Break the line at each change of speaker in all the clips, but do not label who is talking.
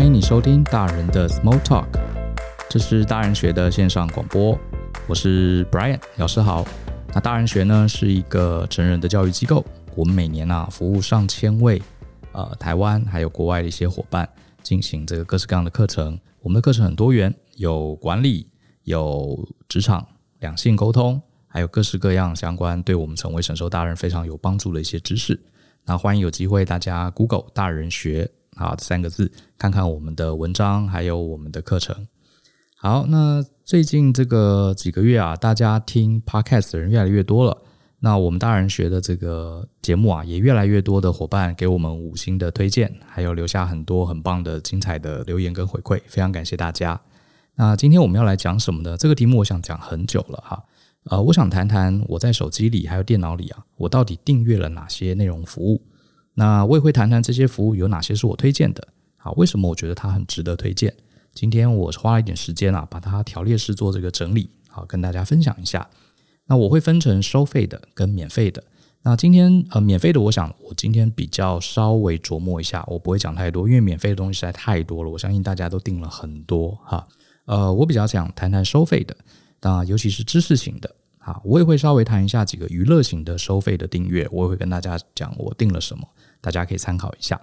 欢迎你收听大人的 Small Talk，这是大人学的线上广播。我是 Brian 老师好。那大人学呢是一个成人的教育机构，我们每年啊服务上千位呃台湾还有国外的一些伙伴，进行这个各式各样的课程。我们的课程很多元，有管理，有职场、两性沟通，还有各式各样相关对我们成为成熟大人非常有帮助的一些知识。那欢迎有机会大家 Google 大人学啊这三个字，看看我们的文章，还有我们的课程。好，那最近这个几个月啊，大家听 Podcast 的人越来越多了。那我们大人学的这个节目啊，也越来越多的伙伴给我们五星的推荐，还有留下很多很棒的精彩的留言跟回馈，非常感谢大家。那今天我们要来讲什么呢？这个题目我想讲很久了哈。呃，我想谈谈我在手机里还有电脑里啊，我到底订阅了哪些内容服务？那我也会谈谈这些服务有哪些是我推荐的。好，为什么我觉得它很值得推荐？今天我花了一点时间啊，把它条列式做这个整理，好，跟大家分享一下。那我会分成收费的跟免费的。那今天呃，免费的，我想我今天比较稍微琢磨一下，我不会讲太多，因为免费的东西实在太多了，我相信大家都订了很多哈。呃，我比较想谈谈收费的。那，尤其是知识型的，啊，我也会稍微谈一下几个娱乐型的收费的订阅，我也会跟大家讲我订了什么，大家可以参考一下。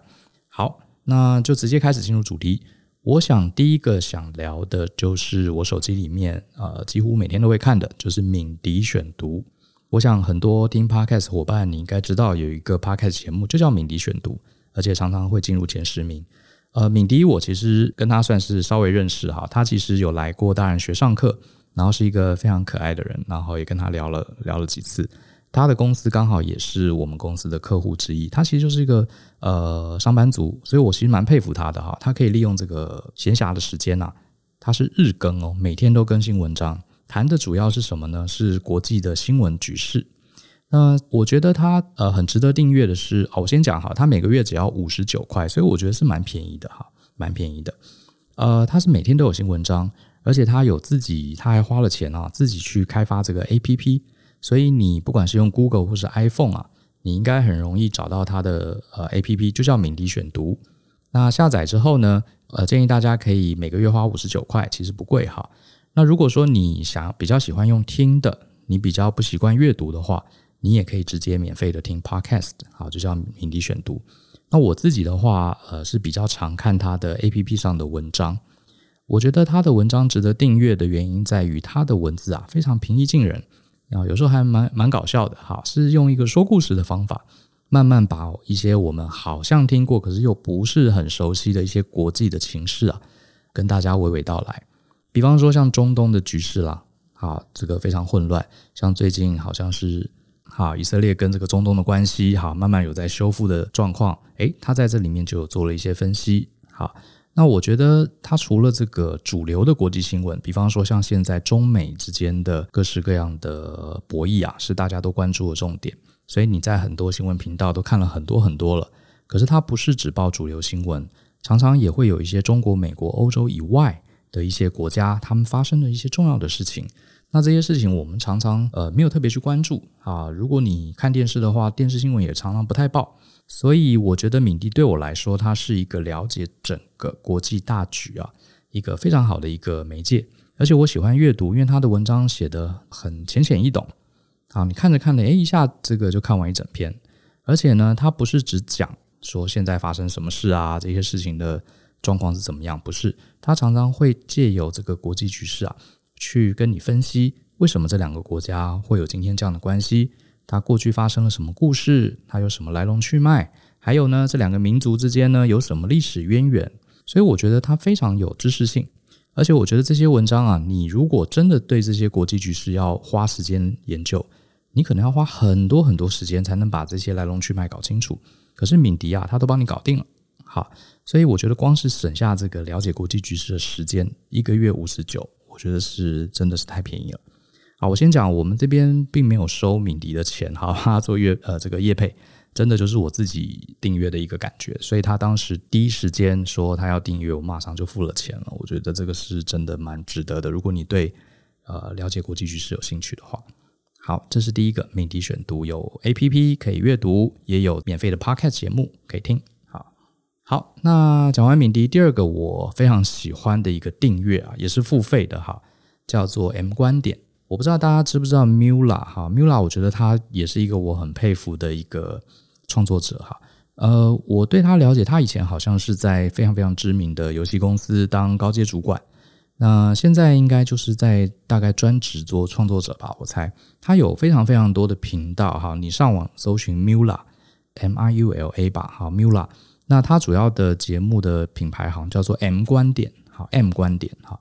好，那就直接开始进入主题。我想第一个想聊的就是我手机里面，呃，几乎每天都会看的，就是敏迪选读。我想很多听 Podcast 伙伴，你应该知道有一个 Podcast 节目就叫敏迪选读，而且常常会进入前十名。呃，敏迪我其实跟他算是稍微认识哈，他其实有来过大人学上课。然后是一个非常可爱的人，然后也跟他聊了聊了几次。他的公司刚好也是我们公司的客户之一。他其实就是一个呃上班族，所以我其实蛮佩服他的哈。他可以利用这个闲暇的时间呐、他是日更哦，每天都更新文章，谈的主要是什么呢？是国际的新闻局势。那我觉得他呃很值得订阅的是，哦，我先讲哈，他每个月只要五十九块，所以我觉得是蛮便宜的哈，蛮便宜的。呃，他是每天都有新文章。而且他有自己，他还花了钱啊，自己去开发这个 APP，所以你不管是用 Google 或是 iPhone 啊，你应该很容易找到它的呃 APP，就叫敏迪选读。那下载之后呢，呃，建议大家可以每个月花五十九块，其实不贵哈。那如果说你想比较喜欢用听的，你比较不习惯阅读的话，你也可以直接免费的听 Podcast，好，就叫敏迪选读。那我自己的话，呃，是比较常看它的 APP 上的文章。我觉得他的文章值得订阅的原因在于他的文字啊非常平易近人，啊有时候还蛮蛮搞笑的哈，是用一个说故事的方法，慢慢把一些我们好像听过可是又不是很熟悉的一些国际的情势啊，跟大家娓娓道来。比方说像中东的局势啦，啊，这个非常混乱，像最近好像是哈以色列跟这个中东的关系哈慢慢有在修复的状况，诶，他在这里面就有做了一些分析，好。那我觉得，它除了这个主流的国际新闻，比方说像现在中美之间的各式各样的博弈啊，是大家都关注的重点，所以你在很多新闻频道都看了很多很多了。可是它不是只报主流新闻，常常也会有一些中国、美国、欧洲以外的一些国家，他们发生的一些重要的事情。那这些事情我们常常呃没有特别去关注啊。如果你看电视的话，电视新闻也常常不太报。所以我觉得敏迪对我来说，它是一个了解整个国际大局啊，一个非常好的一个媒介。而且我喜欢阅读，因为他的文章写得很浅显易懂。啊，你看着看着，诶，一下这个就看完一整篇。而且呢，他不是只讲说现在发生什么事啊，这些事情的状况是怎么样，不是。他常常会借由这个国际局势啊，去跟你分析为什么这两个国家会有今天这样的关系。它过去发生了什么故事？它有什么来龙去脉？还有呢，这两个民族之间呢，有什么历史渊源？所以我觉得它非常有知识性，而且我觉得这些文章啊，你如果真的对这些国际局势要花时间研究，你可能要花很多很多时间才能把这些来龙去脉搞清楚。可是敏迪啊，他都帮你搞定了。好，所以我觉得光是省下这个了解国际局势的时间，一个月五十九，我觉得是真的是太便宜了。好，我先讲，我们这边并没有收敏迪的钱，哈，他做业呃这个业配，真的就是我自己订阅的一个感觉，所以他当时第一时间说他要订阅，我马上就付了钱了。我觉得这个是真的蛮值得的。如果你对呃了解国际局势有兴趣的话，好，这是第一个敏迪选读，有 APP 可以阅读，也有免费的 Podcast 节目可以听。好，好，那讲完敏迪，第二个我非常喜欢的一个订阅啊，也是付费的哈，叫做 M 观点。我不知道大家知不知道 Mula 哈，Mula 我觉得他也是一个我很佩服的一个创作者哈。呃，我对他了解，他以前好像是在非常非常知名的游戏公司当高阶主管，那现在应该就是在大概专职做创作者吧，我猜。他有非常非常多的频道哈，你上网搜寻 Mula，M I U L A 吧，好 Mula。那他主要的节目的品牌好像叫做 M 观点，好 M 观点哈。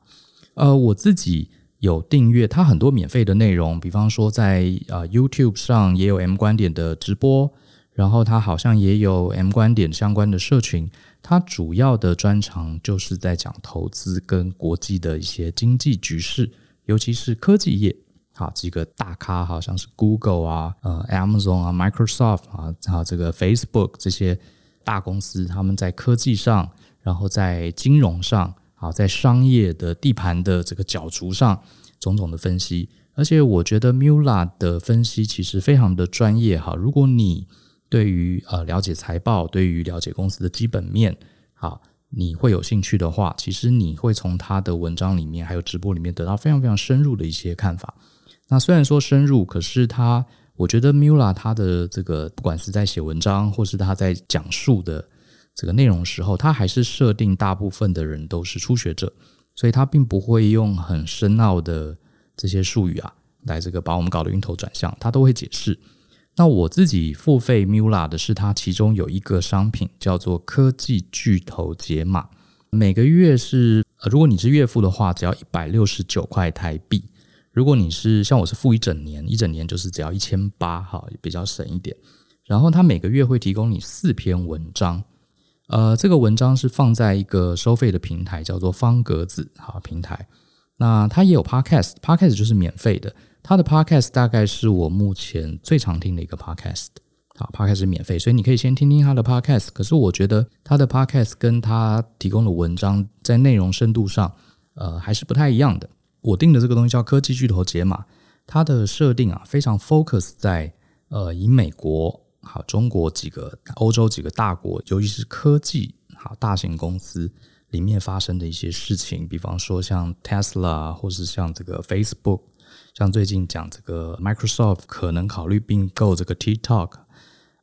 呃，我自己。有订阅，它很多免费的内容，比方说在呃 YouTube 上也有 M 观点的直播，然后它好像也有 M 观点相关的社群。它主要的专长就是在讲投资跟国际的一些经济局势，尤其是科技业。好，几个大咖，好像是 Google 啊、呃 Amazon 啊、Microsoft 啊，还有这个 Facebook 这些大公司，他们在科技上，然后在金融上。好，在商业的地盘的这个角逐上，种种的分析，而且我觉得 Mula 的分析其实非常的专业哈。如果你对于呃了解财报，对于了解公司的基本面，好，你会有兴趣的话，其实你会从他的文章里面还有直播里面得到非常非常深入的一些看法。那虽然说深入，可是他，我觉得 Mula 他的这个不管是在写文章，或是他在讲述的。这个内容时候，他还是设定大部分的人都是初学者，所以他并不会用很深奥的这些术语啊，来这个把我们搞得晕头转向，他都会解释。那我自己付费 Mula 的是，它其中有一个商品叫做科技巨头解码，每个月是呃，如果你是月付的话，只要一百六十九块台币；如果你是像我是付一整年，一整年就是只要一千八，哈，比较省一点。然后他每个月会提供你四篇文章。呃，这个文章是放在一个收费的平台，叫做方格子好平台。那它也有 podcast，podcast 就是免费的。它的 podcast 大概是我目前最常听的一个 podcast。好，podcast 是免费，所以你可以先听听它的 podcast。可是我觉得它的 podcast 跟它提供的文章在内容深度上，呃，还是不太一样的。我订的这个东西叫科技巨头解码，它的设定啊非常 focus 在呃以美国。好，中国几个、欧洲几个大国，尤其是科技好大型公司里面发生的一些事情，比方说像 Tesla，或是像这个 Facebook，像最近讲这个 Microsoft 可能考虑并购这个 TikTok，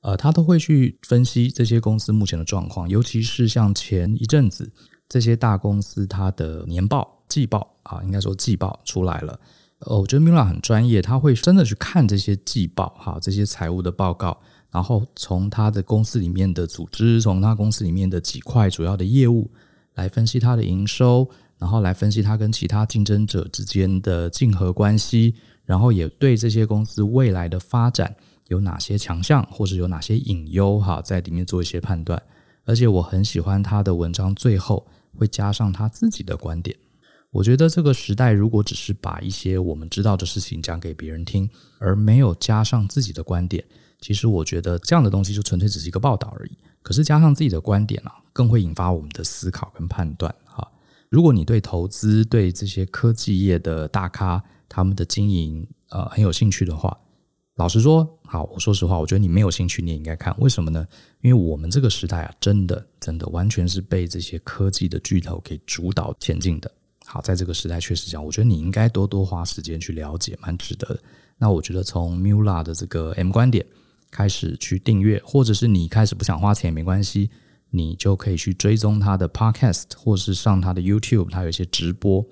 呃，他都会去分析这些公司目前的状况，尤其是像前一阵子这些大公司它的年报、季报啊，应该说季报出来了，呃，我觉得 Mula 很专业，他会真的去看这些季报，哈，这些财务的报告。然后从他的公司里面的组织，从他公司里面的几块主要的业务来分析他的营收，然后来分析他跟其他竞争者之间的竞合关系，然后也对这些公司未来的发展有哪些强项或者有哪些隐忧哈，在里面做一些判断。而且我很喜欢他的文章最后会加上他自己的观点。我觉得这个时代如果只是把一些我们知道的事情讲给别人听，而没有加上自己的观点。其实我觉得这样的东西就纯粹只是一个报道而已。可是加上自己的观点啊，更会引发我们的思考跟判断。哈，如果你对投资、对这些科技业的大咖他们的经营呃很有兴趣的话，老实说，好，我说实话，我觉得你没有兴趣，你也应该看。为什么呢？因为我们这个时代啊，真的真的完全是被这些科技的巨头给主导前进的。好，在这个时代确实这样，我觉得你应该多多花时间去了解，蛮值得的。那我觉得从 Mula 的这个 M 观点。开始去订阅，或者是你开始不想花钱也没关系，你就可以去追踪他的 Podcast，或是上他的 YouTube，他有一些直播，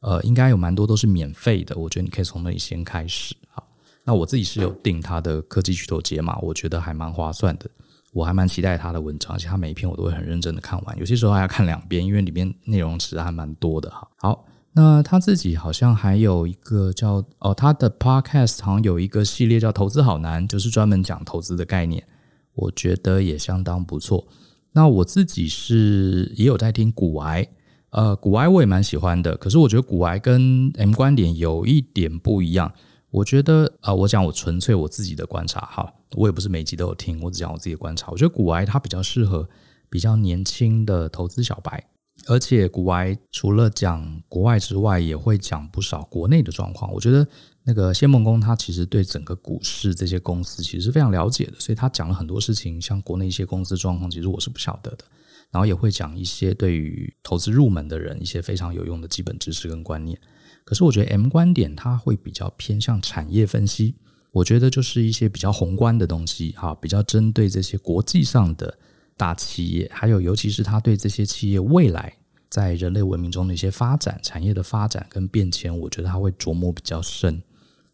呃，应该有蛮多都是免费的，我觉得你可以从那里先开始。好，那我自己是有订他的科技巨头解码，我觉得还蛮划算的，我还蛮期待他的文章，而且他每一篇我都会很认真的看完，有些时候还要看两遍，因为里面内容其实还蛮多的哈。好。那他自己好像还有一个叫哦，他的 podcast 好像有一个系列叫“投资好难”，就是专门讲投资的概念，我觉得也相当不错。那我自己是也有在听股癌，呃，股癌我也蛮喜欢的，可是我觉得股癌跟 M 观点有一点不一样。我觉得啊、呃，我讲我纯粹我自己的观察哈，我也不是每集都有听，我只讲我自己的观察。我觉得股癌它比较适合比较年轻的投资小白。而且股癌除了讲国外之外，也会讲不少国内的状况。我觉得那个谢孟恭他其实对整个股市这些公司其实是非常了解的，所以他讲了很多事情，像国内一些公司状况，其实我是不晓得的。然后也会讲一些对于投资入门的人一些非常有用的基本知识跟观念。可是我觉得 M 观点它会比较偏向产业分析，我觉得就是一些比较宏观的东西哈，比较针对这些国际上的大企业，还有尤其是他对这些企业未来在人类文明中的一些发展、产业的发展跟变迁，我觉得他会琢磨比较深，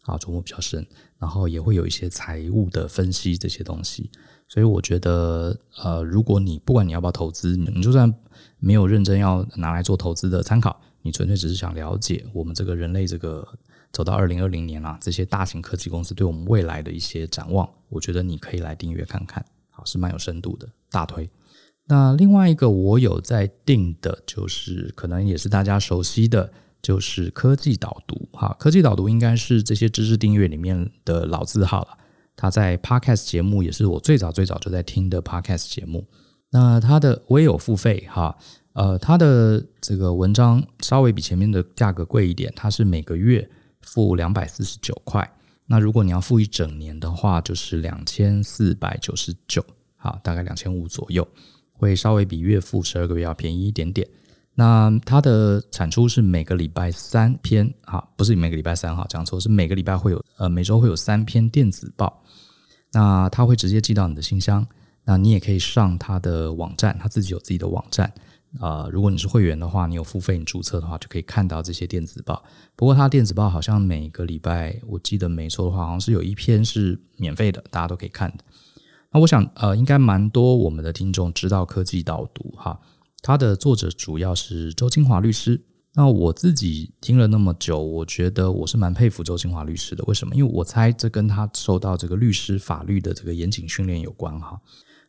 啊，琢磨比较深，然后也会有一些财务的分析这些东西。所以我觉得，呃，如果你不管你要不要投资，你就算没有认真要拿来做投资的参考，你纯粹只是想了解我们这个人类这个走到二零二零年啊，这些大型科技公司对我们未来的一些展望，我觉得你可以来订阅看看，是蛮有深度的，大推。那另外一个我有在订的，就是可能也是大家熟悉的，就是科技导读，哈，科技导读应该是这些知识订阅里面的老字号了。他在 Podcast 节目也是我最早最早就在听的 Podcast 节目。那他的我也有付费哈，呃，他的这个文章稍微比前面的价格贵一点，它是每个月付两百四十九块。那如果你要付一整年的话，就是两千四百九十九，好，大概两千五左右，会稍微比月付十二个月要便宜一点点。那它的产出是每个礼拜三篇，哈，不是每个礼拜三哈，讲错，是每个礼拜会有，呃，每周会有三篇电子报。那它会直接寄到你的信箱，那你也可以上它的网站，它自己有自己的网站。呃，如果你是会员的话，你有付费，你注册的话就可以看到这些电子报。不过它电子报好像每个礼拜，我记得没错的话，好像是有一篇是免费的，大家都可以看的。那我想，呃，应该蛮多我们的听众知道科技导读哈。它的作者主要是周清华律师。那我自己听了那么久，我觉得我是蛮佩服周清华律师的。为什么？因为我猜这跟他受到这个律师法律的这个严谨训练有关哈。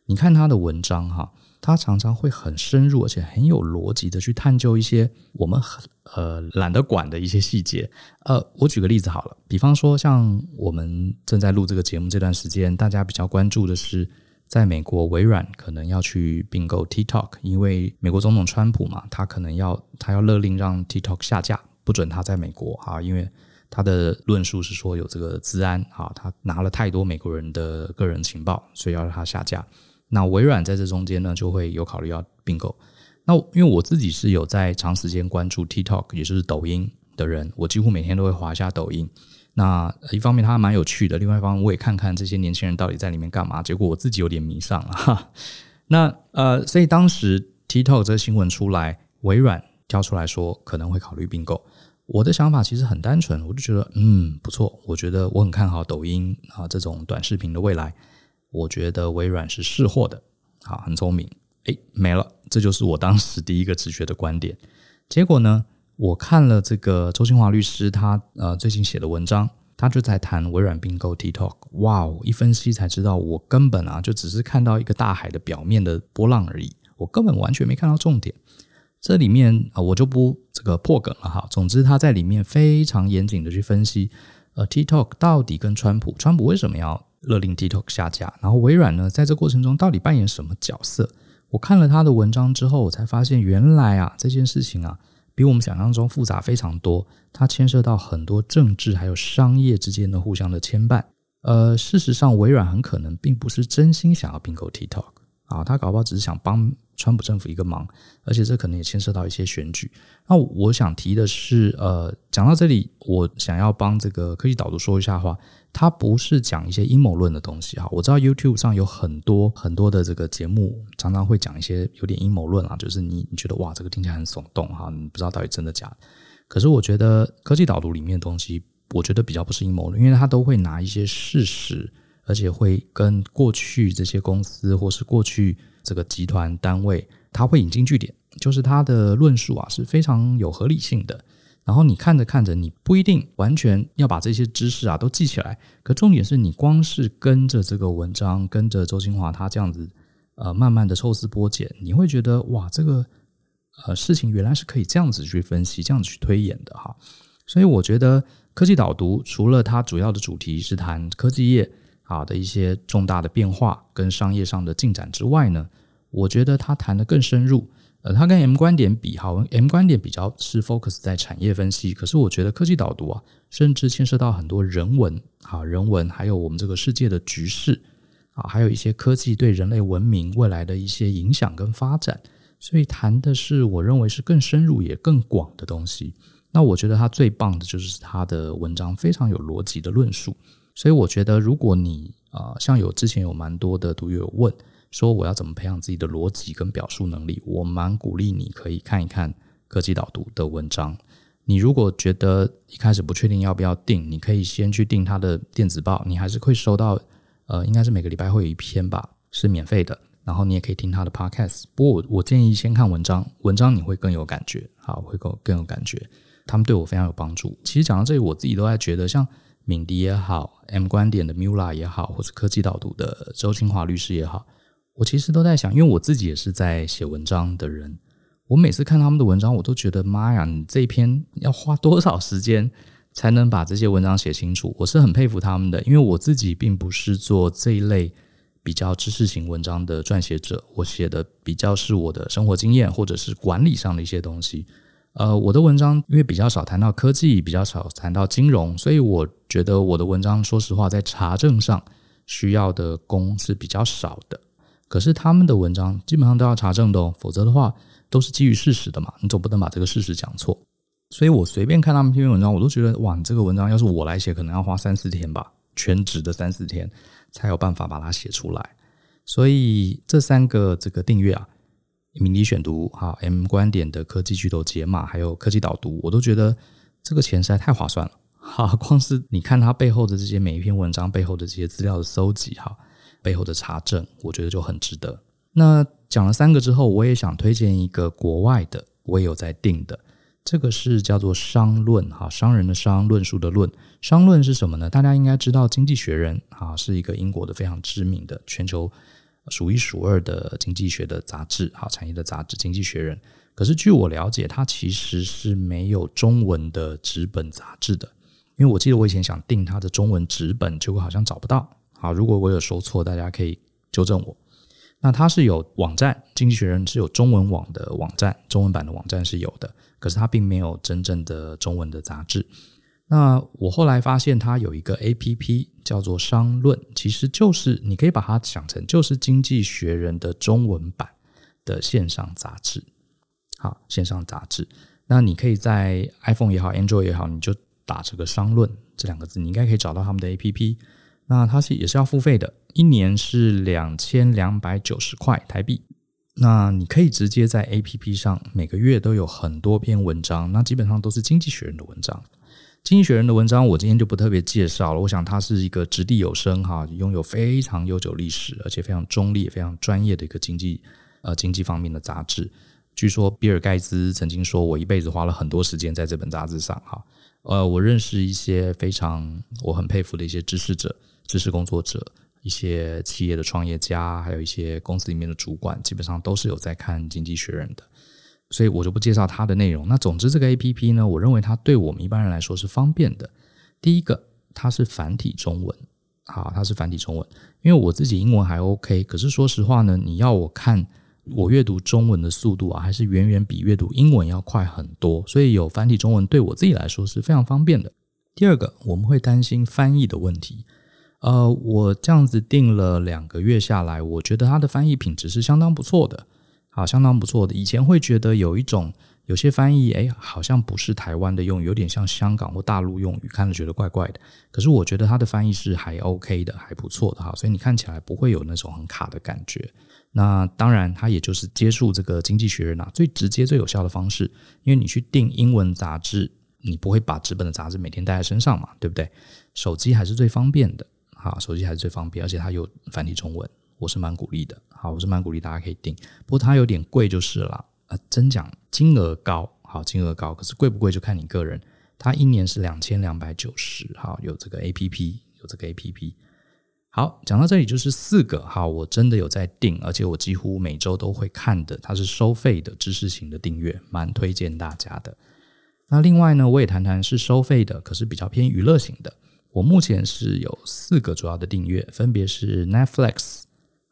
你看他的文章哈，他常常会很深入，而且很有逻辑的去探究一些我们很呃懒得管的一些细节。呃，我举个例子好了，比方说像我们正在录这个节目这段时间，大家比较关注的是。在美国，微软可能要去并购 TikTok，因为美国总统川普嘛，他可能要他要勒令让 TikTok 下架，不准他在美国啊，因为他的论述是说有这个资安啊，他拿了太多美国人的个人情报，所以要让他下架。那微软在这中间呢，就会有考虑要并购。那因为我自己是有在长时间关注 TikTok，也就是抖音的人，我几乎每天都会滑一下抖音。那一方面它蛮有趣的，另外一方面我也看看这些年轻人到底在里面干嘛。结果我自己有点迷上了哈。那呃，所以当时 TikTok 这个新闻出来，微软跳出来说可能会考虑并购。我的想法其实很单纯，我就觉得嗯不错，我觉得我很看好抖音啊这种短视频的未来。我觉得微软是识货的，好，很聪明。诶，没了，这就是我当时第一个直觉的观点。结果呢？我看了这个周清华律师他呃最近写的文章，他就在谈微软并购 TikTok。哇哦，一分析才知道，我根本啊就只是看到一个大海的表面的波浪而已，我根本完全没看到重点。这里面啊，我就不这个破梗了哈。总之，他在里面非常严谨的去分析，呃，TikTok 到底跟川普，川普为什么要勒令 TikTok 下架，然后微软呢，在这过程中到底扮演什么角色？我看了他的文章之后，我才发现原来啊这件事情啊。比我们想象中复杂非常多，它牵涉到很多政治还有商业之间的互相的牵绊。呃，事实上，微软很可能并不是真心想要并购 TikTok 啊，他搞不好只是想帮川普政府一个忙，而且这可能也牵涉到一些选举。那我想提的是，呃，讲到这里，我想要帮这个科技导读说一下话。它不是讲一些阴谋论的东西哈，我知道 YouTube 上有很多很多的这个节目，常常会讲一些有点阴谋论啊，就是你你觉得哇，这个听起来很耸动哈，你不知道到底真的假的。可是我觉得科技导读里面的东西，我觉得比较不是阴谋论，因为它都会拿一些事实，而且会跟过去这些公司或是过去这个集团单位，它会引经据典，就是它的论述啊是非常有合理性的。然后你看着看着，你不一定完全要把这些知识啊都记起来。可重点是你光是跟着这个文章，跟着周清华他这样子，呃，慢慢的抽丝剥茧，你会觉得哇，这个呃事情原来是可以这样子去分析，这样子去推演的哈。所以我觉得科技导读除了它主要的主题是谈科技业啊的一些重大的变化跟商业上的进展之外呢，我觉得它谈得更深入。呃，它跟 M 观点比，好，M 观点比较是 focus 在产业分析，可是我觉得科技导读啊，甚至牵涉到很多人文啊，人文，还有我们这个世界的局势啊，还有一些科技对人类文明未来的一些影响跟发展，所以谈的是我认为是更深入也更广的东西。那我觉得他最棒的就是他的文章非常有逻辑的论述。所以我觉得如果你啊、像有之前有蛮多的读友问说我要怎么培养自己的逻辑跟表述能力，我蛮鼓励你可以看一看科技导读的文章。你如果觉得一开始不确定要不要订，你可以先去订他的电子报，你还是会收到，呃，应该是每个礼拜会有一篇吧，是免费的。然后你也可以听他的 podcast。不过我我建议先看文章，文章你会更有感觉，好，会更更有感觉。他们对我非常有帮助。其实讲到这里，我自己都在觉得，像敏迪也好，M 观点的 Mula 也好，或是科技导读的周清华律师也好，我其实都在想，因为我自己也是在写文章的人。我每次看他们的文章，我都觉得妈呀，你这一篇要花多少时间才能把这些文章写清楚？我是很佩服他们的，因为我自己并不是做这一类比较知识型文章的撰写者，我写的比较是我的生活经验或者是管理上的一些东西。呃，我的文章因为比较少谈到科技，比较少谈到金融，所以我觉得我的文章说实话在查证上需要的功是比较少的。可是他们的文章基本上都要查证的哦，否则的话。都是基于事实的嘛，你总不能把这个事实讲错。所以我随便看他们篇文章，我都觉得哇，这个文章要是我来写，可能要花三四天吧，全职的三四天才有办法把它写出来。所以这三个这个订阅啊，敏迪选读、哈 M 观点的科技巨头解码，还有科技导读，我都觉得这个钱实在太划算了。哈，光是你看它背后的这些每一篇文章背后的这些资料的搜集，哈，背后的查证，我觉得就很值得。那讲了三个之后，我也想推荐一个国外的，我也有在订的。这个是叫做《商论》哈，商人的商，论述的论。商论是什么呢？大家应该知道，《经济学人》啊是一个英国的非常知名的、全球数一数二的经济学的杂志，哈，产业的杂志《经济学人》。可是据我了解，它其实是没有中文的纸本杂志的，因为我记得我以前想订它的中文纸本，结果好像找不到。好，如果我有说错，大家可以纠正我。那它是有网站，《经济学人》是有中文网的网站，中文版的网站是有的，可是它并没有真正的中文的杂志。那我后来发现它有一个 APP 叫做商论，其实就是你可以把它想成就是《经济学人》的中文版的线上杂志。好，线上杂志，那你可以在 iPhone 也好，Android 也好，你就打这个“商论”这两个字，你应该可以找到他们的 APP。那它是也是要付费的，一年是两千两百九十块台币。那你可以直接在 APP 上每个月都有很多篇文章，那基本上都是经济学人的文章。经济学人的文章我今天就不特别介绍了。我想它是一个掷地有声哈，拥有非常悠久历史，而且非常中立、非常专业的一个经济呃经济方面的杂志。据说比尔盖茨曾经说，我一辈子花了很多时间在这本杂志上哈。呃，我认识一些非常我很佩服的一些知识者。知识工作者、一些企业的创业家，还有一些公司里面的主管，基本上都是有在看《经济学人》的，所以我就不介绍它的内容。那总之，这个 APP 呢，我认为它对我们一般人来说是方便的。第一个，它是繁体中文，好，它是繁体中文。因为我自己英文还 OK，可是说实话呢，你要我看我阅读中文的速度啊，还是远远比阅读英文要快很多。所以有繁体中文对我自己来说是非常方便的。第二个，我们会担心翻译的问题。呃，我这样子订了两个月下来，我觉得它的翻译品质是相当不错的，啊，相当不错的。以前会觉得有一种有些翻译，哎，好像不是台湾的用语，有点像香港或大陆用语，看着觉得怪怪的。可是我觉得它的翻译是还 OK 的，还不错的哈，所以你看起来不会有那种很卡的感觉。那当然，它也就是接触这个经济学人啊，最直接、最有效的方式，因为你去订英文杂志，你不会把纸本的杂志每天带在身上嘛，对不对？手机还是最方便的。好，手机还是最方便，而且它有繁体中文，我是蛮鼓励的。好，我是蛮鼓励大家可以订，不过它有点贵就是了。呃，真讲金额高，好，金额高，可是贵不贵就看你个人。它一年是两千两百九十，好，有这个 APP，有这个 APP。好，讲到这里就是四个，好，我真的有在订，而且我几乎每周都会看的，它是收费的知识型的订阅，蛮推荐大家的。那另外呢，我也谈谈是收费的，可是比较偏娱乐型的。我目前是有四个主要的订阅，分别是 Netflix，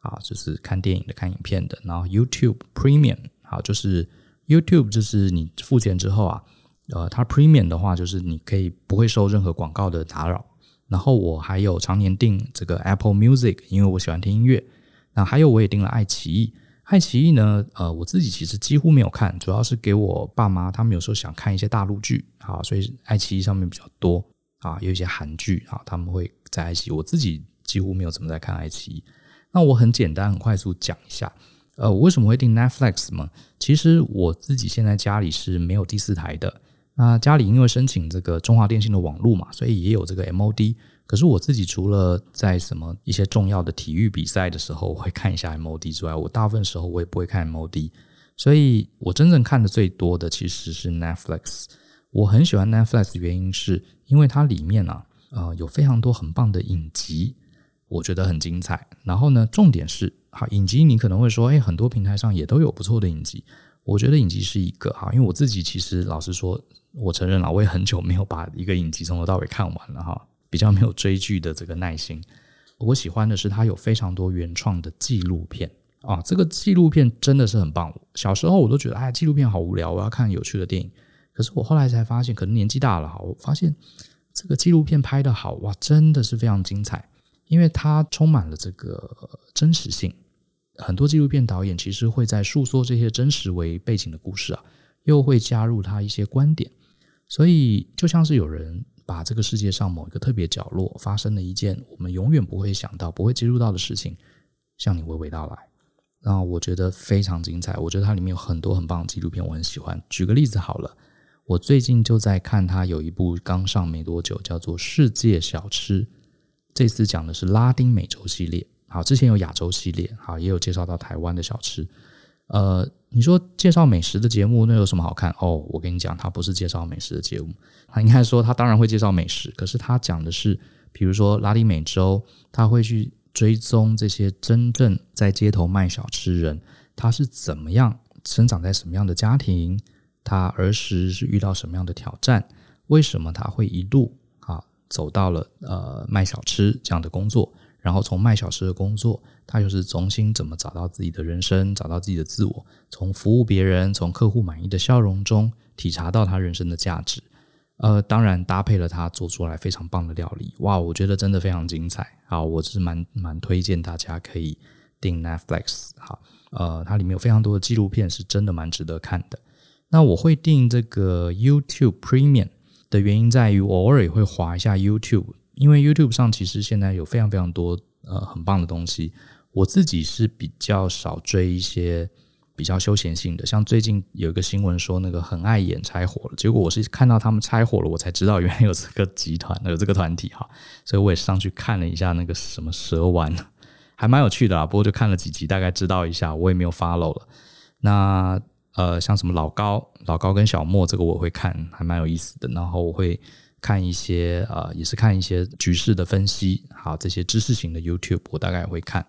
啊，就是看电影的、看影片的；然后 YouTube Premium，好，就是 YouTube，就是你付钱之后啊，呃，它 Premium 的话，就是你可以不会受任何广告的打扰。然后我还有常年订这个 Apple Music，因为我喜欢听音乐。那还有我也订了爱奇艺，爱奇艺呢，呃，我自己其实几乎没有看，主要是给我爸妈，他们有时候想看一些大陆剧，啊，所以爱奇艺上面比较多啊，有一些韩剧啊，他们会在爱奇艺。我自己几乎没有怎么在看爱奇艺。那我很简单、很快速讲一下，呃，我为什么会订 Netflix 呢？其实我自己现在家里是没有第四台的，那家里因为申请这个中华电信的网络嘛，所以也有这个 MOD。可是我自己除了在什么一些重要的体育比赛的时候会看一下 MOD 之外，我大部分时候我也不会看 MOD，所以我真正看的最多的其实是 Netflix。我很喜欢 Netflix 的原因是因为它里面啊，呃，有非常多很棒的影集，我觉得很精彩。然后呢，重点是，好，影集你可能会说，哎，很多平台上也都有不错的影集。我觉得影集是一个哈，因为我自己其实老实说，我承认了，我也很久没有把一个影集从头到尾看完了哈。比较没有追剧的这个耐心，我喜欢的是它有非常多原创的纪录片啊，这个纪录片真的是很棒。小时候我都觉得哎，纪录片好无聊，我要看有趣的电影。可是我后来才发现，可能年纪大了哈，我发现这个纪录片拍得好哇，真的是非常精彩，因为它充满了这个真实性。很多纪录片导演其实会在诉说这些真实为背景的故事啊，又会加入他一些观点，所以就像是有人。把这个世界上某一个特别角落发生了一件我们永远不会想到、不会接触到的事情，向你娓娓道来，那我觉得非常精彩。我觉得它里面有很多很棒的纪录片，我很喜欢。举个例子好了，我最近就在看它有一部刚上没多久，叫做《世界小吃》，这次讲的是拉丁美洲系列。好，之前有亚洲系列，好，也有介绍到台湾的小吃。呃，你说介绍美食的节目，那有什么好看？哦，我跟你讲，它不是介绍美食的节目。他应该说，他当然会介绍美食，可是他讲的是，比如说拉丁美洲，他会去追踪这些真正在街头卖小吃人，他是怎么样生长在什么样的家庭，他儿时是遇到什么样的挑战，为什么他会一路走到了呃卖小吃这样的工作。然后从卖小吃的工作，他又是重新怎么找到自己的人生，找到自己的自我，从服务别人，从客户满意的笑容中体察到他人生的价值。呃，当然搭配了他做出来非常棒的料理，哇，我觉得真的非常精彩。好，我是蛮蛮推荐大家可以订 Netflix。好，呃，它里面有非常多的纪录片，是真的蛮值得看的。那我会订这个 YouTube Premium 的原因在于，我偶尔也会滑一下 YouTube。因为 YouTube 上其实现在有非常非常多呃很棒的东西，我自己是比较少追一些比较休闲性的，像最近有一个新闻说那个很爱演拆伙了，结果我是看到他们拆伙了，我才知道原来有这个集团有这个团体哈，所以我也上去看了一下那个什么蛇丸，还蛮有趣的啊，不过就看了几集，大概知道一下，我也没有 follow 了。那呃像什么老高老高跟小莫这个我会看，还蛮有意思的，然后我会。看一些呃，也是看一些局势的分析，好，这些知识型的 YouTube 我大概也会看。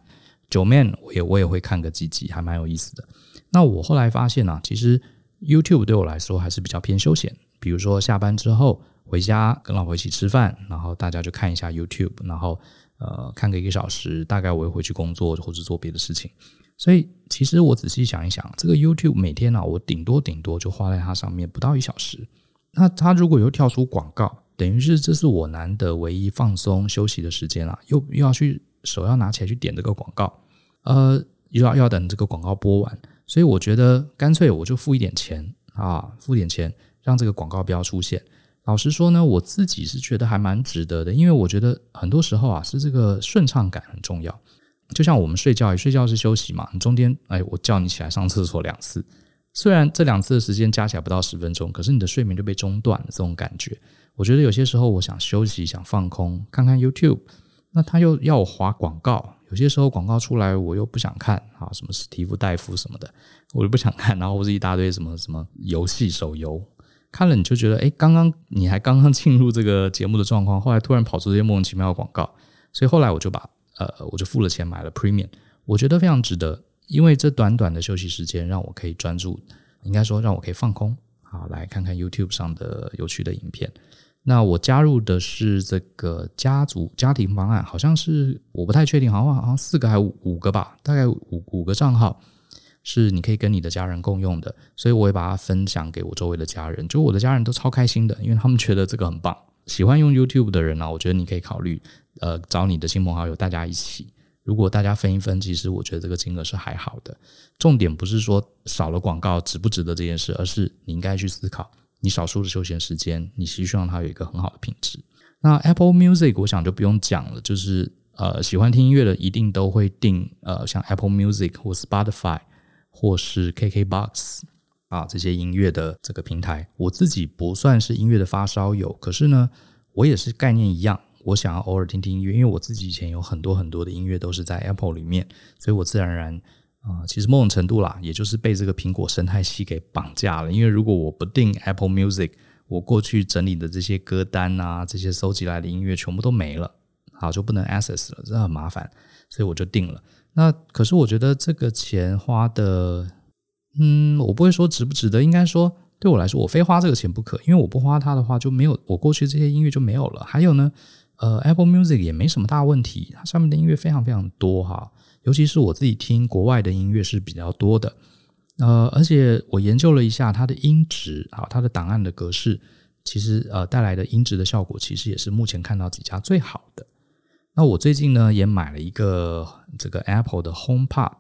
九 Man 我也我也会看个几集，还蛮有意思的。那我后来发现呢、啊，其实 YouTube 对我来说还是比较偏休闲。比如说下班之后回家跟老婆一起吃饭，然后大家就看一下 YouTube，然后呃看个一个小时，大概我会回去工作或者做别的事情。所以其实我仔细想一想，这个 YouTube 每天呢、啊，我顶多顶多就花在它上面不到一小时。那它如果又跳出广告，等于是这是我难得唯一放松休息的时间啊，又又要去手要拿起来去点这个广告，呃，又要要等这个广告播完，所以我觉得干脆我就付一点钱啊，付点钱让这个广告不要出现。老实说呢，我自己是觉得还蛮值得的，因为我觉得很多时候啊是这个顺畅感很重要。就像我们睡觉，睡觉是休息嘛，你中间哎我叫你起来上厕所两次，虽然这两次的时间加起来不到十分钟，可是你的睡眠就被中断了，这种感觉。我觉得有些时候我想休息，想放空，看看 YouTube，那他又要我划广告。有些时候广告出来，我又不想看啊，什么史蒂夫戴夫什么的，我又不想看。然后或是一大堆什么什么游戏手游，看了你就觉得，哎，刚刚你还刚刚进入这个节目的状况，后来突然跑出这些莫名其妙的广告，所以后来我就把呃，我就付了钱买了 Premium，我觉得非常值得，因为这短短的休息时间让我可以专注，应该说让我可以放空，好，来看看 YouTube 上的有趣的影片。那我加入的是这个家族家庭方案，好像是我不太确定，好像好像四个还五五个吧，大概五五个账号是你可以跟你的家人共用的，所以我也把它分享给我周围的家人，就我的家人都超开心的，因为他们觉得这个很棒。喜欢用 YouTube 的人呢、我觉得你可以考虑，呃，找你的亲朋好友，大家一起如果大家分一分，其实我觉得这个金额是还好的。重点不是说少了广告值不值得这件事，而是你应该去思考，你少数的休闲时间，你希望它有一个很好的品质。那 Apple Music 我想就不用讲了，就是呃喜欢听音乐的一定都会订呃像 Apple Music 或 Spotify 或是 KKBox 啊这些音乐的这个平台。我自己不算是音乐的发烧友，可是呢，我也是概念一样。我想要偶尔听听音乐，因为我自己以前有很多很多的音乐都是在 Apple 里面，所以我自然而然啊、其实某种程度啦，也就是被这个苹果生态系给绑架了。因为如果我不订 Apple Music，我过去整理的这些歌单啊，这些搜集来的音乐全部都没了，好，就不能 access 了，真的很麻烦，所以我就订了。那可是我觉得这个钱花的，嗯，我不会说值不值得，应该说对我来说，我非花这个钱不可，因为我不花它的话就没有我过去这些音乐就没有了。还有呢。呃，Apple Music 也没什么大问题，它上面的音乐非常非常多哈，尤其是我自己听国外的音乐是比较多的，呃，而且我研究了一下它的音质啊，它的档案的格式，其实呃带来的音质的效果，其实也是目前看到几家最好的。那我最近呢也买了一个这个 Apple 的 HomePod，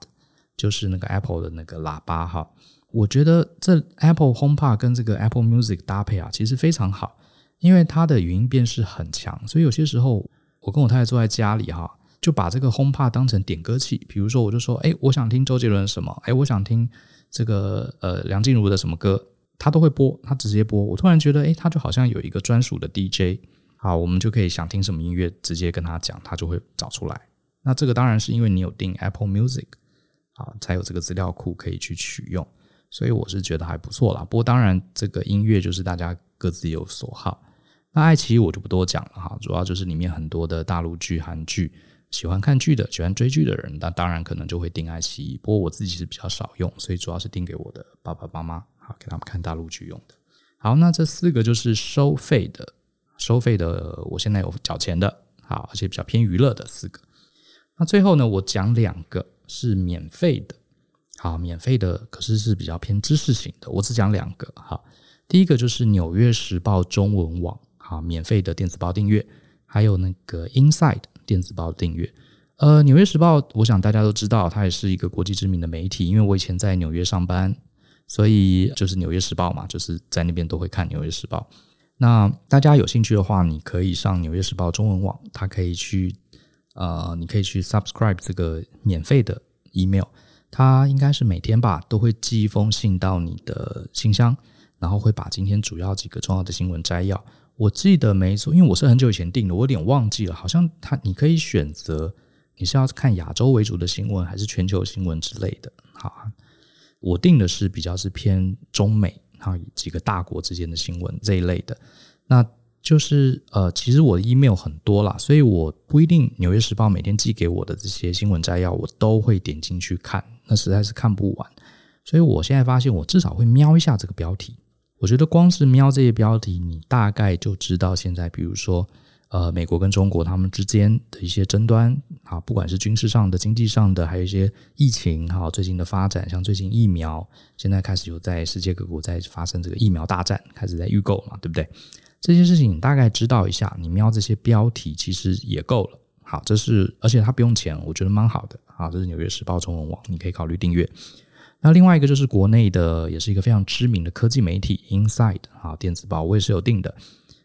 就是那个 Apple 的那个喇叭哈，我觉得这 Apple HomePod 跟这个 Apple Music 搭配啊，其实非常好。因为它的语音辨识很强，所以有些时候我跟我太太坐在家里哈，就把这个 HomePod 当成点歌器。比如说，我就说，哎，我想听周杰伦什么，哎，我想听这个呃梁静茹的什么歌，它都会播，它直接播。我突然觉得，哎，它就好像有一个专属的 DJ，好，我们就可以想听什么音乐，直接跟他讲，他就会找出来。那这个当然是因为你有订 Apple Music，好，才有这个资料库可以去取用。所以我是觉得还不错啦。不过当然，这个音乐就是大家各自有所好。那爱奇艺我就不多讲了哈，主要就是里面很多的大陆剧、韩剧，喜欢看剧的、喜欢追剧的人，那当然可能就会订爱奇艺。不过我自己是比较少用，所以主要是订给我的爸爸妈妈，好给他们看大陆剧用的。好，那这四个就是收费的，收费的，我现在有缴钱的，好，而且比较偏娱乐的四个。那最后呢，我讲两个是免费的，好，免费的可是是比较偏知识型的，我只讲两个，好，第一个就是《纽约时报》中文网。好，免费的电子报订阅，还有那个 Inside 电子报订阅。呃，《纽约时报》，我想大家都知道，它也是一个国际知名的媒体。因为我以前在纽约上班，所以就是《纽约时报》嘛，就是在那边都会看《纽约时报》。那大家有兴趣的话，你可以上《纽约时报》中文网，它可以去呃，你可以去 subscribe 这个免费的 email，它应该是每天吧都会寄一封信到你的信箱，然后会把今天主要几个重要的新闻摘要。我记得没错，因为我是很久以前订的，我有点忘记了。好像它你可以选择你是要看亚洲为主的新闻，还是全球新闻之类的。好，我订的是比较是偏中美哈几个大国之间的新闻这一类的。那就是呃，其实我的 email 很多啦，所以我不一定《纽约时报》每天寄给我的这些新闻摘要，我都会点进去看，那实在是看不完。所以我现在发现，我至少会瞄一下这个标题。我觉得光是瞄这些标题，你大概就知道现在，比如说，呃，美国跟中国他们之间的一些争端，啊，不管是军事上的、经济上的，还有一些疫情，哈，最近的发展，像最近疫苗，现在开始有在世界各国在发生这个疫苗大战，开始在预购嘛，对不对？这些事情你大概知道一下，你瞄这些标题其实也够了。好，这是而且它不用钱，我觉得蛮好的。好，这是《纽约时报》中文网，你可以考虑订阅。那另外一个就是国内的，也是一个非常知名的科技媒体 Inside 啊电子报，我也是有订的。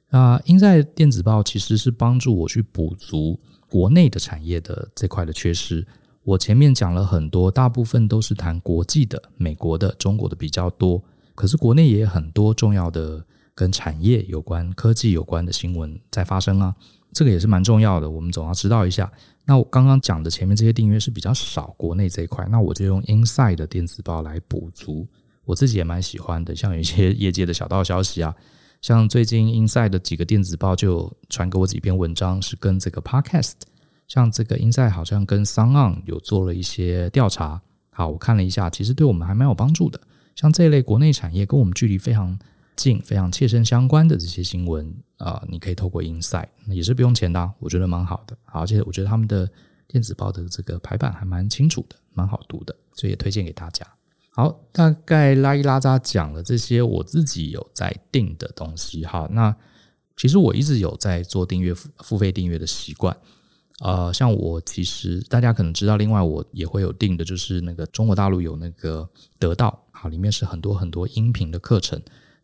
啊，Inside 电子报其实是帮助我去补足国内的产业的这块的缺失。我前面讲了很多，大部分都是谈国际的、美国的、中国的比较多，可是国内也有很多重要的跟产业有关、科技有关的新闻在发生啊，这个也是蛮重要的，我们总要知道一下。那我刚刚讲的前面这些订阅是比较少，国内这一块，那我就用 Inside 的电子报来补足。我自己也蛮喜欢的，像有一些业界的小道消息啊，像最近 Inside 的几个电子报就传给我几篇文章，是跟这个 Podcast，像这个 Inside 好像跟 SoundOn 有做了一些调查。好，我看了一下，其实对我们还蛮有帮助的。像这一类国内产业跟我们距离非常近、非常切身相关的这些新闻啊、你可以透过 Inside，也是不用钱的、我觉得蛮好的。而且我觉得他们的电子报的这个排版还蛮清楚的，蛮好读的，所以也推荐给大家。好，大概拉一拉扎讲了这些我自己有在订的东西。好，那其实我一直有在做订阅付付费订阅的习惯。呃，像我其实大家可能知道，另外我也会有订的，就是那个中国大陆有那个得到，好，里面是很多很多音频的课程，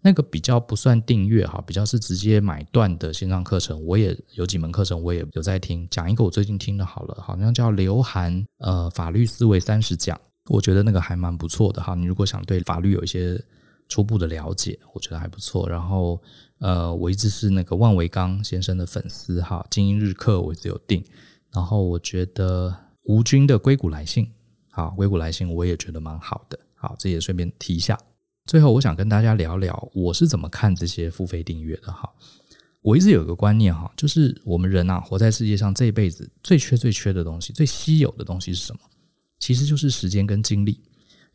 那个比较不算订阅哈，比较是直接买断的线上课程。我也有几门课程，我也有在听。讲一个我最近听的好了，好像叫刘涵呃法律思维三十讲，我觉得那个还蛮不错的哈。你如果想对法律有一些初步的了解，我觉得还不错。然后呃，我一直是那个万维刚先生的粉丝哈，精英日课我一直有订。然后我觉得吴军的《硅谷来信》好，《硅谷来信》我也觉得蛮好的。好，这也顺便提一下。最后，我想跟大家聊聊我是怎么看这些付费订阅的哈。我一直有一个观念哈，就是我们人啊，活在世界上这一辈子最缺最缺的东西，最稀有的东西是什么？其实就是时间跟精力。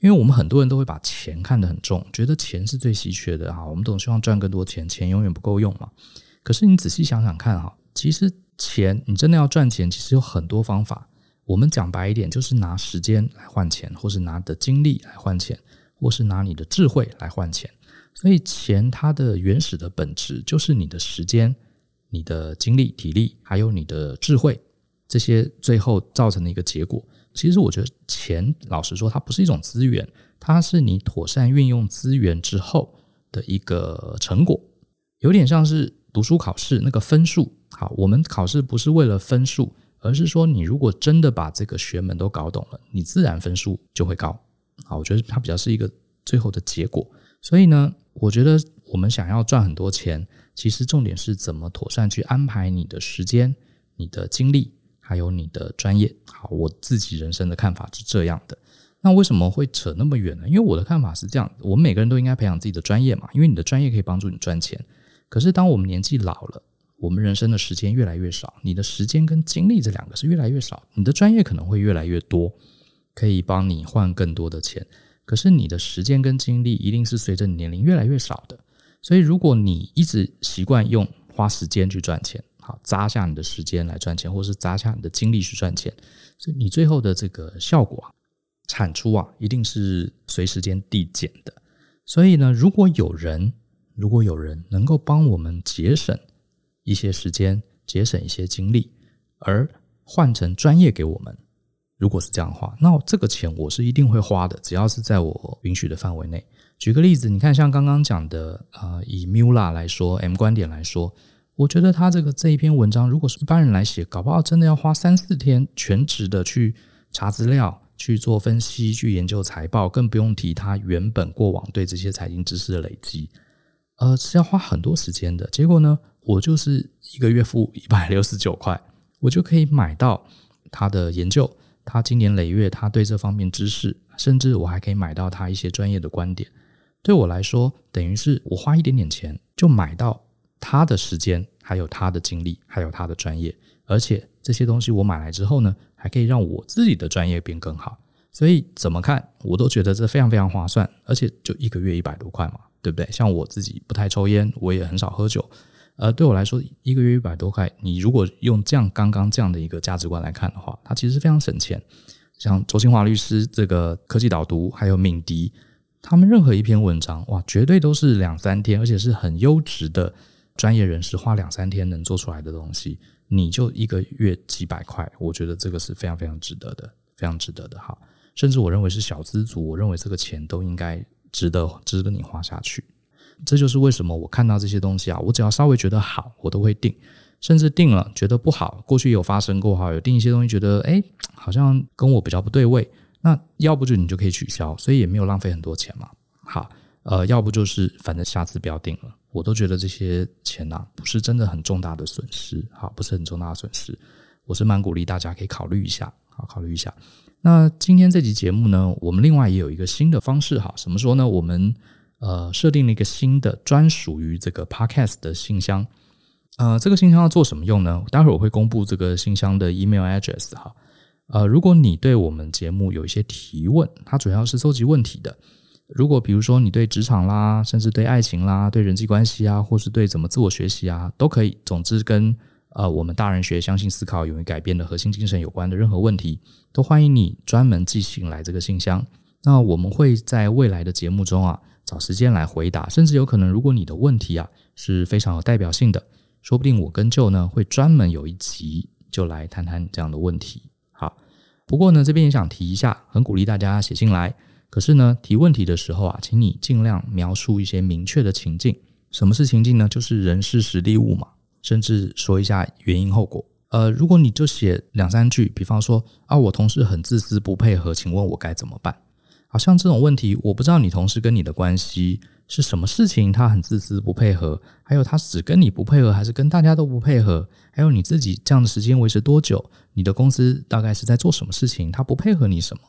因为我们很多人都会把钱看得很重，觉得钱是最稀缺的哈。我们总希望赚更多钱，钱永远不够用嘛。可是你仔细想想看哈，其实。钱，你真的要赚钱，其实有很多方法。我们讲白一点，就是拿时间来换钱，或是拿的精力来换钱，或是拿你的智慧来换钱。所以，钱它的原始的本质就是你的时间、你的精力、体力，还有你的智慧，这些最后造成的一个结果。其实，我觉得钱，老实说，它不是一种资源，它是你妥善运用资源之后的一个成果，有点像是读书考试那个分数。好，我们考试不是为了分数，而是说你如果真的把这个学门都搞懂了，你自然分数就会高。好，我觉得它比较是一个最后的结果。所以呢，我觉得我们想要赚很多钱，其实重点是怎么妥善去安排你的时间、你的精力，还有你的专业。好，我自己人生的看法是这样的。那为什么会扯那么远呢？因为我的看法是这样，我们每个人都应该培养自己的专业嘛，因为你的专业可以帮助你赚钱。可是当我们年纪老了，我们人生的时间越来越少，你的时间跟精力这两个是越来越少，你的专业可能会越来越多，可以帮你换更多的钱。可是你的时间跟精力一定是随着年龄越来越少的。所以如果你一直习惯用花时间去赚钱，好，砸下你的时间来赚钱，或是砸下你的精力去赚钱，所以你最后的这个效果，产出啊，一定是随时间递减的。所以呢，如果有人，如果有人能够帮我们节省。一些时间，节省一些精力，而换成专业给我们。如果是这样的话，那这个钱我是一定会花的，只要是在我允许的范围内。举个例子，你看，像刚刚讲的，呃，以 Mula 来说，M 观点来说，我觉得他这个这一篇文章，如果是一般人来写，搞不好真的要花三四天全职的去查资料、去做分析、去研究财报，更不用提他原本过往对这些财经知识的累积，呃，是要花很多时间的。结果呢？我就是一个月付一百六十九块，我就可以买到他的研究，他经年累月他对这方面知识，甚至我还可以买到他一些专业的观点。对我来说，等于是我花一点点钱就买到他的时间，还有他的精力，还有他的专业，而且这些东西我买来之后呢，还可以让我自己的专业变更好。所以怎么看我都觉得这非常非常划算，而且就一个月一百多块嘛，对不对？像我自己不太抽烟，我也很少喝酒。呃，对我来说，一个月一百多块，你如果用这样刚刚这样的一个价值观来看的话，它其实非常省钱。像周清华律师这个科技导读，还有敏迪，他们任何一篇文章，哇，绝对都是两三天，而且是很优质的专业人士花两三天能做出来的东西，你就一个月几百块，我觉得这个是非常非常值得的，非常值得的哈。甚至我认为是小资族，我认为这个钱都应该值得值得你花下去。这就是为什么我看到这些东西啊，我只要稍微觉得好，我都会定，甚至定了觉得不好，过去有发生过哈，有定一些东西觉得哎，好像跟我比较不对位，那要不就你就可以取消，所以也没有浪费很多钱嘛。好，呃，要不就是反正下次不要定了，我都觉得这些钱呐，不是真的很重大的损失，好，不是很重大的损失，我是蛮鼓励大家可以考虑一下，好，考虑一下。那今天这集节目呢，我们另外也有一个新的方式哈，怎么说呢？我们呃，设定了一个新的专属于这个 podcast 的信箱。呃，这个信箱要做什么用呢？待会儿我会公布这个信箱的 email address 哈。呃，如果你对我们节目有一些提问，它主要是搜集问题的。如果比如说你对职场啦，甚至对爱情啦，对人际关系啊，或是对怎么自我学习啊，都可以。总之跟呃我们大人学相信思考勇于改变的核心精神有关的任何问题，都欢迎你专门寄信来这个信箱。那我们会在未来的节目中啊。找时间来回答，甚至有可能，如果你的问题啊是非常有代表性的，说不定我跟舅呢会专门有一集就来谈谈这样的问题。好，不过呢，这边也想提一下，很鼓励大家写信来。可是呢，提问题的时候啊，请你尽量描述一些明确的情境。什么是情境呢？就是人事实地物嘛，甚至说一下原因后果。呃，如果你就写两三句，比方说啊，我同事很自私不配合，请问我该怎么办？好像这种问题，我不知道你同事跟你的关系是什么事情，他很自私不配合，还有他只跟你不配合，还是跟大家都不配合？还有你自己这样的时间维持多久？你的公司大概是在做什么事情？他不配合你什么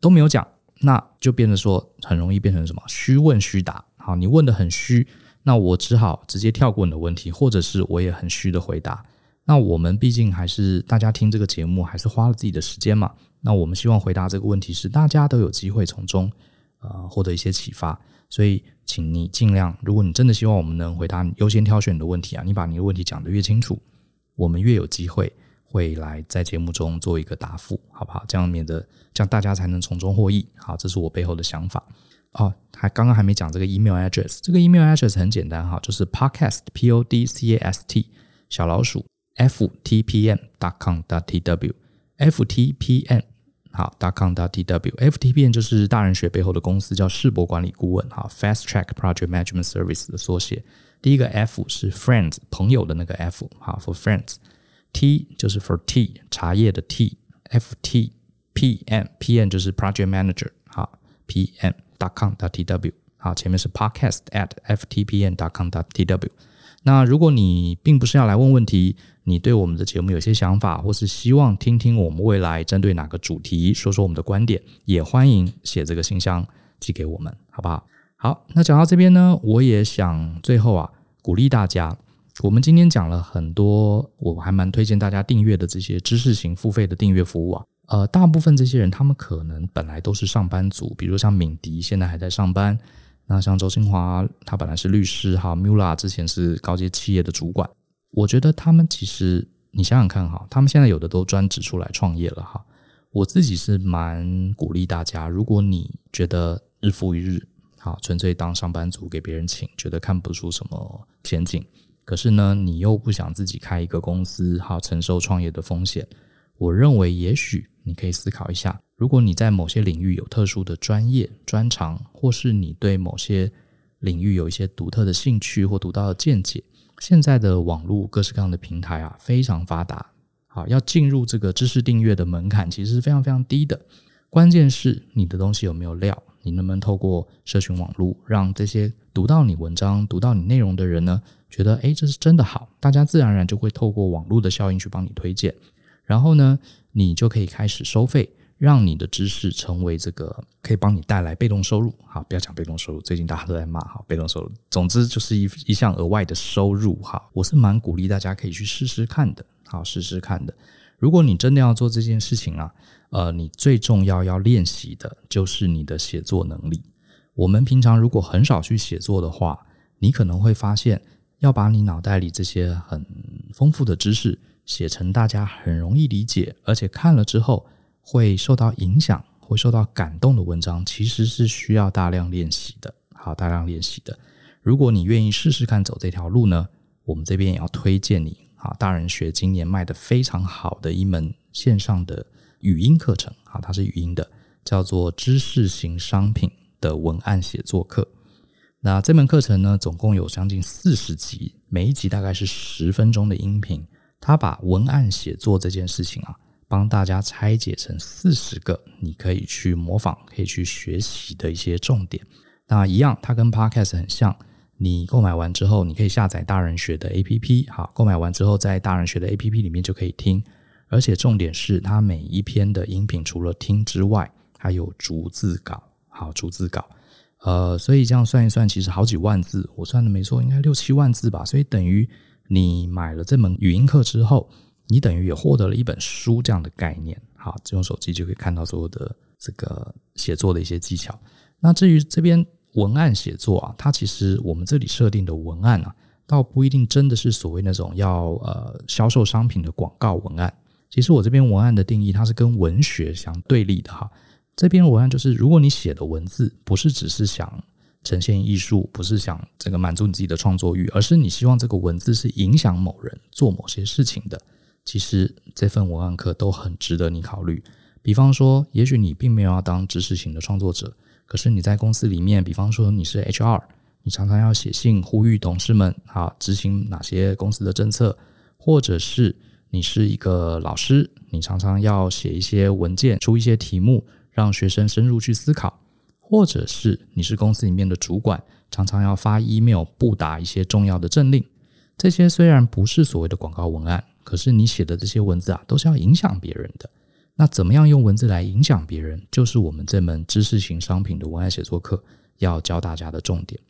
都没有讲，那就变成说很容易变成什么虚问虚答。好，你问得很虚，那我只好直接跳过你的问题，或者是我也很虚的回答。那我们毕竟还是大家听这个节目，还是花了自己的时间嘛。那我们希望回答这个问题是大家都有机会从中呃获得一些启发。所以，请你尽量，如果你真的希望我们能回答优先挑选的问题啊，你把你的问题讲得越清楚，我们越有机会会来在节目中做一个答复，好不好？这样免得这样大家才能从中获益。好，这是我背后的想法。哦，还刚刚还没讲这个 email address，这个 email address 很简单哈，就是 podcast p o d c a s t 小老鼠。ftpm.com.tw，ftpm 好，dotcom. dot tw. FTPN 就是大人学背后的公司，叫世博管理顾问，哈，Fast Track Project Management Service 的缩写。第一个 F 是 Friends 朋友的那个 F，好，For Friends，T 就是 For Tea 茶叶的 T，FTPN，PN 就是 Project Manager，好，pm.com.tw，好，前面是 Podcast at FTPN. dotcom. dot tw.。那如果你并不是要来问问题，你对我们的节目有些想法，或是希望听听我们未来针对哪个主题说说我们的观点，也欢迎写这个信箱寄给我们，好不好？好，那讲到这边呢，我也想最后啊鼓励大家，我们今天讲了很多，我还蛮推荐大家订阅的这些知识型付费的订阅服务啊。呃，大部分这些人他们可能本来都是上班族，比如像敏迪现在还在上班。那像周清华，他本来是律师哈，Mula 之前是高阶企业的主管。我觉得他们其实，你想想看哈，他们现在有的都专职出来创业了哈。我自己是蛮鼓励大家，如果你觉得日复一日，好纯粹当上班族给别人请，觉得看不出什么前景，可是呢，你又不想自己开一个公司，好承受创业的风险，我认为也许你可以思考一下。如果你在某些领域有特殊的专业专长，或是你对某些领域有一些独特的兴趣或独到的见解，现在的网络各式各样的平台啊非常发达，好，要进入这个知识订阅的门槛其实是非常非常低的。关键是你的东西有没有料，你能不能透过社群网络让这些读到你文章、读到你内容的人呢，觉得诶，这是真的好，大家自然而然就会透过网络的效应去帮你推荐，然后呢，你就可以开始收费。让你的知识成为这个可以帮你带来被动收入，好，不要讲被动收入，最近大家都在骂，哈，被动收入，总之就是一一项额外的收入，哈，我是蛮鼓励大家可以去试试看的，好，试试看的。如果你真的要做这件事情啊，呃，你最重要要练习的就是你的写作能力。我们平常如果很少去写作的话，你可能会发现，要把你脑袋里这些很丰富的知识写成大家很容易理解，而且看了之后。会受到影响、会受到感动的文章，其实是需要大量练习的。好，大量练习的。如果你愿意试试看走这条路呢，我们这边也要推荐你。好，大人学今年卖得非常好的一门线上的语音课程。啊，它是语音的，叫做知识型商品的文案写作课。那这门课程呢，总共有将近四十集，每一集大概是十分钟的音频。它把文案写作这件事情啊。帮大家拆解成四十个你可以去模仿、可以去学习的一些重点。那一样，它跟 Podcast 很像。你购买完之后，你可以下载大人学的 APP。好，购买完之后，在大人学的 APP 里面就可以听。而且重点是，它每一篇的音频除了听之外，还有逐字稿。好，逐字稿。呃，所以这样算一算，其实好几万字。我算的没错，应该六七万字吧。所以等于你买了这门语音课之后。你等于也获得了一本书这样的概念，好，用手机就可以看到所有的这个写作的一些技巧。那至于这边文案写作啊，它其实我们这里设定的文案啊，倒不一定真的是所谓那种要呃销售商品的广告文案。其实我这边文案的定义，它是跟文学相对立的哈。这边文案就是，如果你写的文字不是只是想呈现艺术，不是想这个满足你自己的创作欲，而是你希望这个文字是影响某人做某些事情的。其实这份文案课都很值得你考虑。比方说，也许你并没有要当知识型的创作者，可是你在公司里面，比方说你是 HR，你常常要写信呼吁同事们啊执行哪些公司的政策，或者是你是一个老师，你常常要写一些文件，出一些题目，让学生深入去思考，或者是你是公司里面的主管，常常要发 email 布达一些重要的政令。这些虽然不是所谓的广告文案，可是你写的这些文字啊，都是要影响别人的。那怎么样用文字来影响别人，就是我们这门知识型商品的文案写作课要教大家的重点。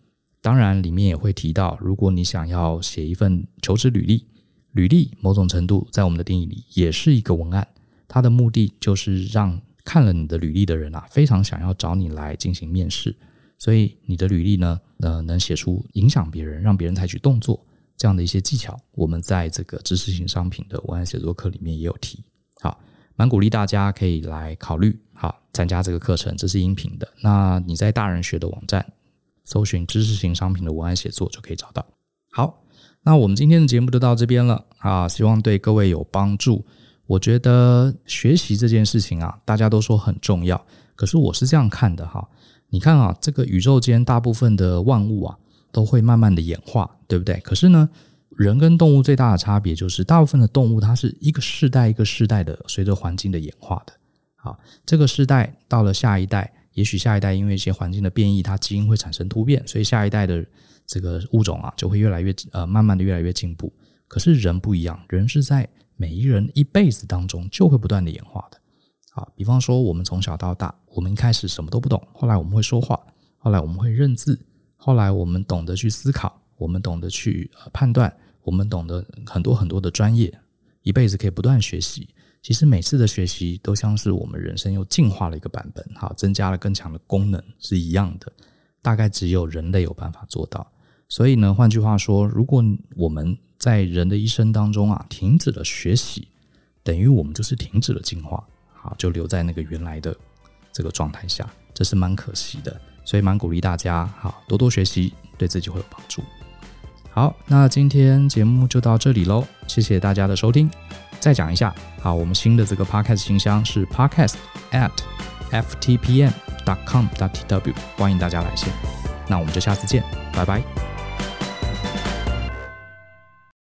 当然，里面也会提到，如果你想要写一份求职履历，履历某种程度在我们的定义里也是一个文案，它的目的就是让看了你的履历的人啊，非常想要找你来进行面试。所以你的履历呢，呃，能写出影响别人、让别人采取动作这样的一些技巧，我们在这个知识型商品的文案写作课里面也有提。好。蛮鼓励大家可以来考虑，好，参加这个课程，这是音频的。那你在大人学的网站搜寻知识型商品的文案写作就可以找到。好，那我们今天的节目就到这边了啊，希望对各位有帮助。我觉得学习这件事情啊，大家都说很重要，可是我是这样看的哈。你看啊，这个宇宙间大部分的万物啊，都会慢慢的演化，对不对？可是呢，人跟动物最大的差别就是，大部分的动物它是一个世代一个世代的随着环境的演化的。好，这个世代到了下一代，也许下一代因为一些环境的变异，它基因会产生突变，所以下一代的这个物种啊就会越来越呃慢慢的越来越进步。可是人不一样，人是在每一人一辈子当中就会不断的演化的。好，比方说我们从小到大，我们一开始什么都不懂，后来我们会说话，后来我们会认字，后来我们懂得去思考。我们懂得去判断，我们懂得很多很多的专业，一辈子可以不断学习。其实每次的学习都像是我们人生又进化了一个版本，哈，增加了更强的功能是一样的。大概只有人类有办法做到。所以呢，换句话说，如果我们在人的一生当中啊，停止了学习，等于我们就是停止了进化，好，就留在那个原来的这个状态下，这是蛮可惜的。所以蛮鼓励大家，好，多多学习，对自己会有帮助。好，那今天节目就到这里喽，谢谢大家的收听。再讲一下，好，我们新的这个 podcast 信箱是 podcast at ftpm dot com dot tw，欢迎大家来信。那我们就下次见，拜拜。